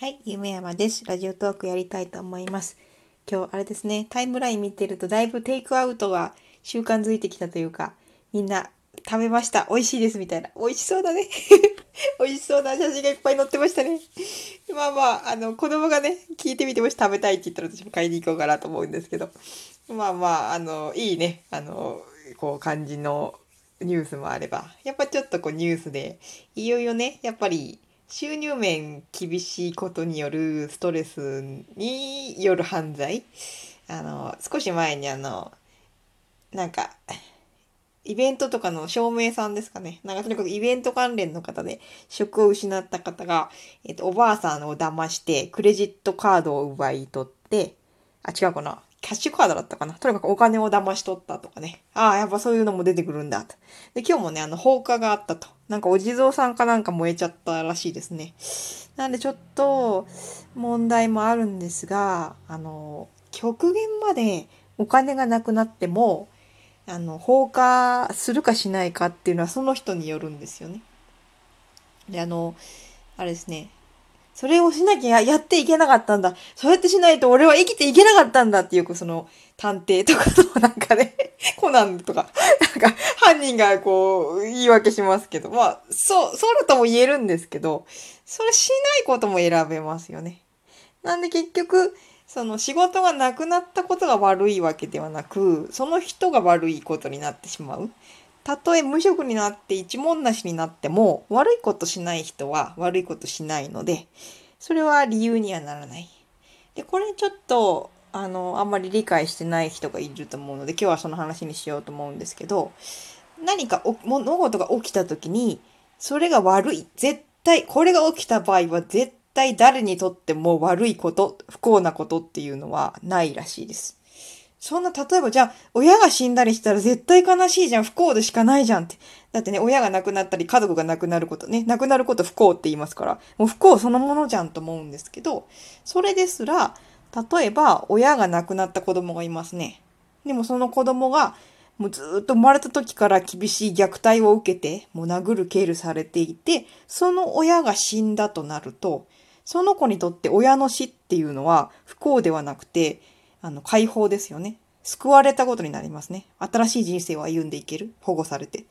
はい、夢山です。ラジオトークやりたいと思います。今日あれですね、タイムライン見てるとだいぶテイクアウトが習慣づいてきたというか、みんな食べました。美味しいですみたいな。美味しそうだね。美味しそうな写真がいっぱい載ってましたね。まあまあ、あの、子供がね、聞いてみてもし食べたいって言ったら私も買いに行こうかなと思うんですけど。まあまあ、あの、いいね。あの、こう感じのニュースもあれば。やっぱちょっとこうニュースで、いよいよね、やっぱり収入面厳しいことによるストレスによる犯罪？あの、少し前にあの、なんか、イベントとかの照明さんですかね。なんかとにかくイベント関連の方で職を失った方が、えっと、おばあさんを騙してクレジットカードを奪い取って、あ、違うかな。キャッシュカードだったかな。とにかくお金を騙し取ったとかね。ああ、やっぱそういうのも出てくるんだと。で、今日もね、あの、放火があったと。なんかお地蔵さんかなんか燃えちゃったらしいですね。なんでちょっと問題もあるんですが、あの、極限までお金がなくなっても、あの、放火するかしないかっていうのはその人によるんですよね。で、あの、あれですね。それをしなきゃやっていけなかったんだ。そうやってしないと俺は生きていけなかったんだっていう、その、探偵とかのなんかね、コナンとか、なんか、犯人がこう、言い訳しますけど、まあ、そう、そうだとも言えるんですけど、それしないことも選べますよね。なんで結局、その仕事がなくなったことが悪いわけではなく、その人が悪いことになってしまう。たとえ無職になって一文なしになっても、悪いことしない人は悪いことしないので、それは理由にはならない。で、これちょっと、あの、あんまり理解してない人がいると思うので、今日はその話にしようと思うんですけど、何か物事が起きた時に、それが悪い。絶対、これが起きた場合は絶対誰にとっても悪いこと、不幸なことっていうのはないらしいです。そんな、例えばじゃあ、親が死んだりしたら絶対悲しいじゃん、不幸でしかないじゃんって。だってね、親が亡くなったり、家族が亡くなることね、亡くなること不幸って言いますから、もう不幸そのものじゃんと思うんですけど、それですら、例えば、親が亡くなった子供がいますね。でもその子供が、もうずっと生まれた時から厳しい虐待を受けて、もう殴る蹴るされていて、その親が死んだとなると、その子にとって親の死っていうのは不幸ではなくて、あの、解放ですよね。救われたことになりますね。新しい人生を歩んでいける。保護されて。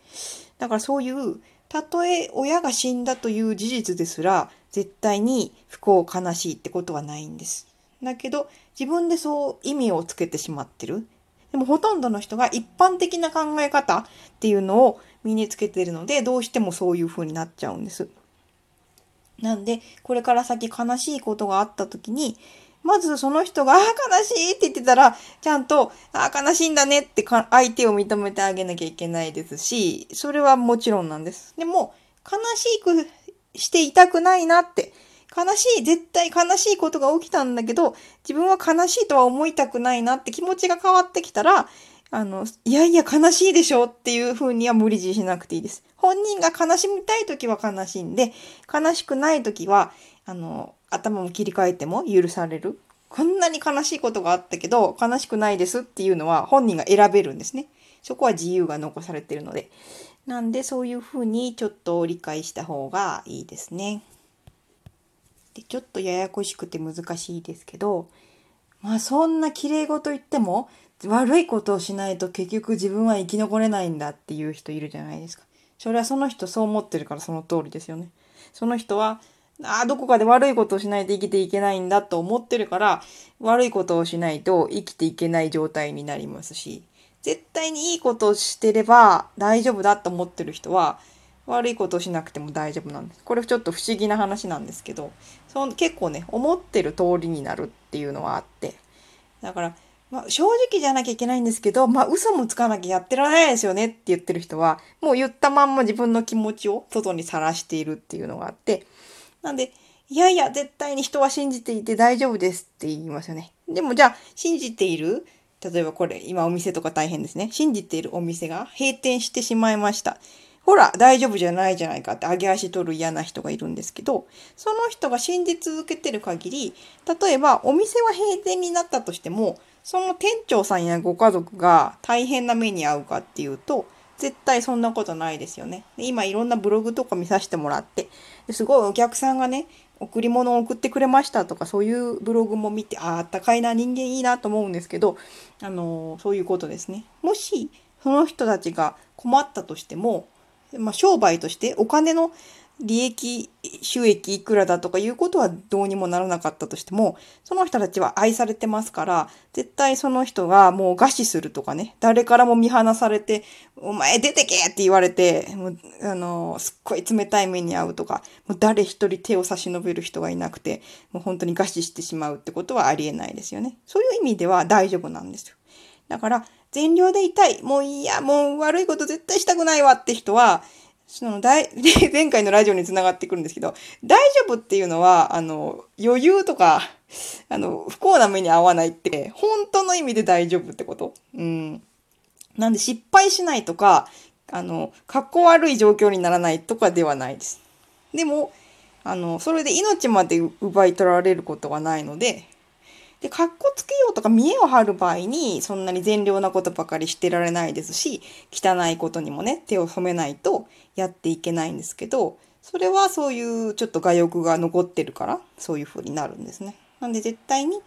だからそういう、たとえ親が死んだという事実ですら、絶対に不幸悲しいってことはないんです。だけど、自分でそう意味をつけてしまってる。でもほとんどの人が一般的な考え方っていうのを身につけてるので、どうしてもそういう風になっちゃうんです。なんで、これから先悲しいことがあった時に、まずその人が、ああ、悲しいって言ってたら、ちゃんと、ああ、悲しいんだねって相手を認めてあげなきゃいけないですし、それはもちろんなんです。でも、悲しくしていたくないなって、悲しい、絶対悲しいことが起きたんだけど、自分は悲しいとは思いたくないなって気持ちが変わってきたら、あの、いやいや悲しいでしょっていう風には無理強いしなくていいです。本人が悲しみたい時は悲しんで、悲しくない時は、あの、頭も切り替えても許される。こんなに悲しいことがあったけど、悲しくないですっていうのは本人が選べるんですね。そこは自由が残されてるので。なんでそういう風にちょっと理解した方がいいですね。でちょっとややこしくて難しいですけど、まあそんな綺麗事言っても悪いことをしないと結局自分は生き残れないんだっていう人いるじゃないですか。それはその人そう思ってるからその通りですよね。その人は、ああ、どこかで悪いことをしないと生きていけないんだと思ってるから、悪いことをしないと生きていけない状態になりますし、絶対にいいことをしてれば大丈夫だと思ってる人は、悪いことをしなくても大丈夫なんです。これちょっと不思議な話なんですけど、その結構ね、思ってる通りになるっていうのはあって。だから、まあ、正直じゃなきゃいけないんですけど、まあ、嘘もつかなきゃやってられないですよねって言ってる人は、もう言ったまんま自分の気持ちを外にさらしているっていうのがあって、なんで、いやいや、絶対に人は信じていて大丈夫ですって言いますよね。でもじゃあ、信じている例えばこれ、今お店とか大変ですね。信じているお店が閉店してしまいました。ほら、大丈夫じゃないじゃないかって上げ足取る嫌な人がいるんですけど、その人が信じ続けてる限り、例えばお店は閉店になったとしても、その店長さんやご家族が大変な目に遭うかっていうと、絶対そんなことないですよね。今いろんなブログとか見させてもらって、すごいお客さんがね、贈り物を送ってくれましたとかそういうブログも見てあああったかいな人間いいなと思うんですけどあのそういうことですねもしその人たちが困ったとしても、まあ、商売としてお金の利益、収益いくらだとかいうことはどうにもならなかったとしても、その人たちは愛されてますから、絶対その人がもう餓死するとかね、誰からも見放されて、お前出てけって言われて、もう、あの、すっごい冷たい目に遭うとか、もう誰一人手を差し伸べる人がいなくて、もう本当に餓死してしまうってことはありえないですよね。そういう意味では大丈夫なんですよ。だから、善良でいたい。もういいや、もう悪いこと絶対したくないわって人は、その大、前回のラジオにつながってくるんですけど、大丈夫っていうのは、あの、余裕とか、あの、不幸な目に遭わないって、本当の意味で大丈夫ってこと？うん。なんで失敗しないとか、あの、格好悪い状況にならないとかではないです。でも、あの、それで命まで奪い取られることはないので、で、かっこつけようとか見栄を張る場合に、そんなに善良なことばかりしてられないですし、汚いことにもね、手を染めないとやっていけないんですけど、それはそういうちょっと我欲が残ってるから、そういう風になるんですね。なんで絶対に、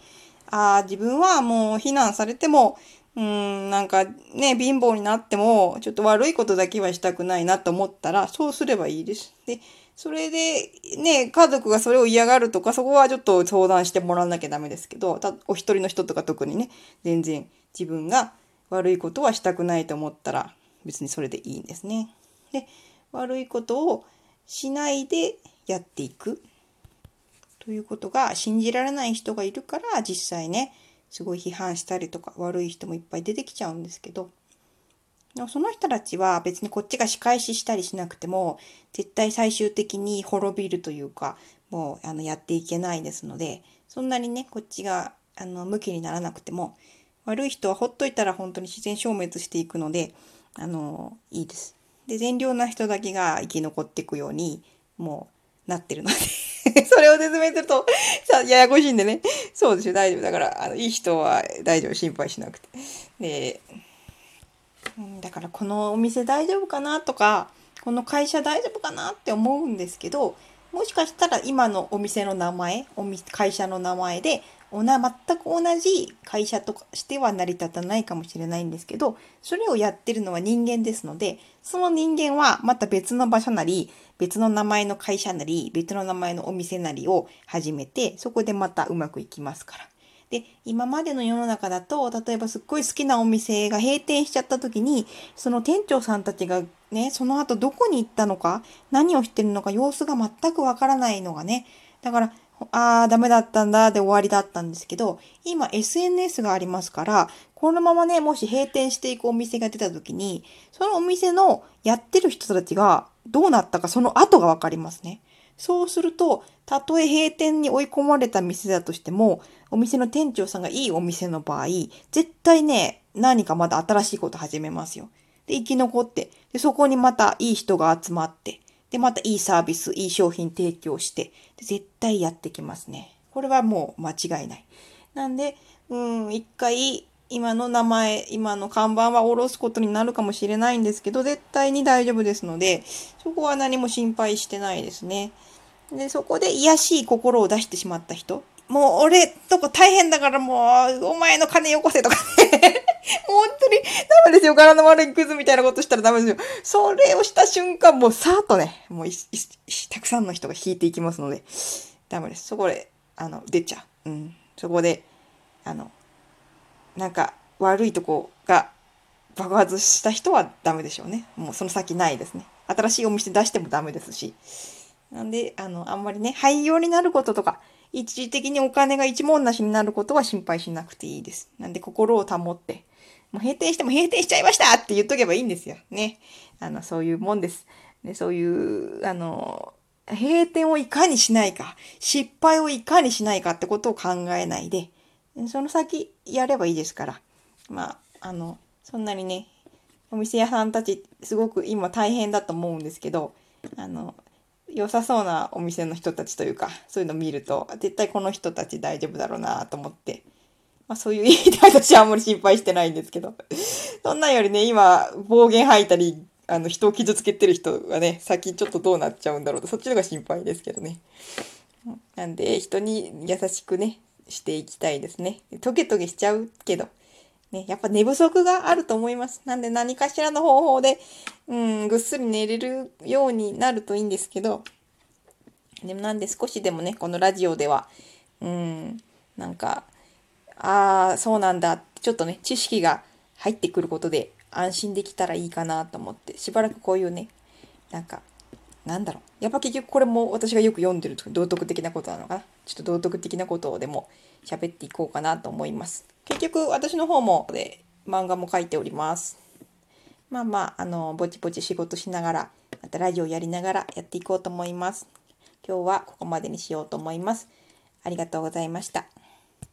ああ、自分はもう非難されても、うん、なんかね、貧乏になっても、ちょっと悪いことだけはしたくないなと思ったら、そうすればいいです。で、それで、ね、家族がそれを嫌がるとか、そこはちょっと相談してもらわなきゃダメですけど、たお一人の人とか特にね、全然自分が悪いことはしたくないと思ったら、別にそれでいいんですね。で、悪いことをしないでやっていく。ということが信じられない人がいるから、実際ね、すごい批判したりとか悪い人もいっぱい出てきちゃうんですけど、その人たちは別にこっちが仕返ししたりしなくても、絶対最終的に滅びるというか、もうあのやっていけないですので、そんなにね、こっちがあの向きにならなくても、悪い人はほっといたら本当に自然消滅していくので、あの、いいです。で、善良な人だけが生き残っていくように、もうなってるので それを説明すると、さ、ややこしいんでね。そうですよ、大丈夫。だから、あの、いい人は大丈夫、心配しなくて。で、だからこのお店大丈夫かなとかこの会社大丈夫かなって思うんですけどもしかしたら今のお店の名前お店会社の名前でおな全く同じ会社としては成り立たないかもしれないんですけどそれをやってるのは人間ですのでその人間はまた別の場所なり別の名前の会社なり別の名前のお店なりを始めてそこでまたうまくいきますから。で、今までの世の中だと、例えばすっごい好きなお店が閉店しちゃった時に、その店長さんたちがね、その後どこに行ったのか、何をしてるのか、様子が全くわからないのがね、だから、ああ、ダメだったんだで終わりだったんですけど、今 SNS がありますから、このままね、もし閉店していくお店が出た時に、そのお店のやってる人たちがどうなったかその後がわかりますね。そうすると、たとえ閉店に追い込まれた店だとしても、お店の店長さんがいいお店の場合、絶対ね、何かまだ新しいこと始めますよ。で、生き残って、で、そこにまたいい人が集まって、で、またいいサービス、いい商品提供して、で絶対やってきますね。これはもう間違いない。なんで、うん、一回、今の名前、今の看板は下ろすことになるかもしれないんですけど、絶対に大丈夫ですので、そこは何も心配してないですね。で、そこで癒しい心を出してしまった人、もう俺とこ大変だからもう、お前の金よこせとかね 本当にダメですよ。柄の悪いクズみたいなことしたらダメですよ。それをした瞬間、もうさーっとね、もうたくさんの人が引いていきますので、ダメです。そこで、あの、出ちゃう。うん。そこで、あの、なんか悪いとこが爆発した人はダメでしょうね。もうその先ないですね。新しいお店出してもダメですし。なんで、あの、あんまりね、廃業になることとか、一時的にお金が一文なしになることは心配しなくていいです。なんで心を保って、もう閉店しても閉店しちゃいましたって言っとけばいいんですよ。ね。あの、そういうもんです。ね、そういう、あの、閉店をいかにしないか、失敗をいかにしないかってことを考えないで、その先やればいいですから。まあ、あの、そんなにね、お店屋さんたちすごく今大変だと思うんですけど、あの、良さそうなお店の人たちというか、そういうの見ると、絶対この人たち大丈夫だろうなと思って、まあそういう意味で私はあんまり心配してないんですけど、そんなんよりね、今、暴言吐いたり、あの、人を傷つけてる人がね、先ちょっとどうなっちゃうんだろうと、そっちの方が心配ですけどね。なんで人に優しくねしていきたいですね。トゲトゲしちゃうけど、ね、やっぱ寝不足があると思います。なんで何かしらの方法で、うん、ぐっすり寝れるようになるといいんですけど、でもなんで少しでもね、このラジオでは、うん、なんか、ああ、そうなんだちょっとね、知識が入ってくることで安心できたらいいかなと思って、しばらくこういうね、なんか、なんだろう。やっぱ結局これも私がよく読んでる道徳的なことなのかな。ちょっと道徳的なことをでも喋っていこうかなと思います。結局私の方もで漫画も書いております。まあまあ、あの、ぼちぼち仕事しながら、またラジオやりながらやっていこうと思います。今日はここまでにしようと思います。ありがとうございました。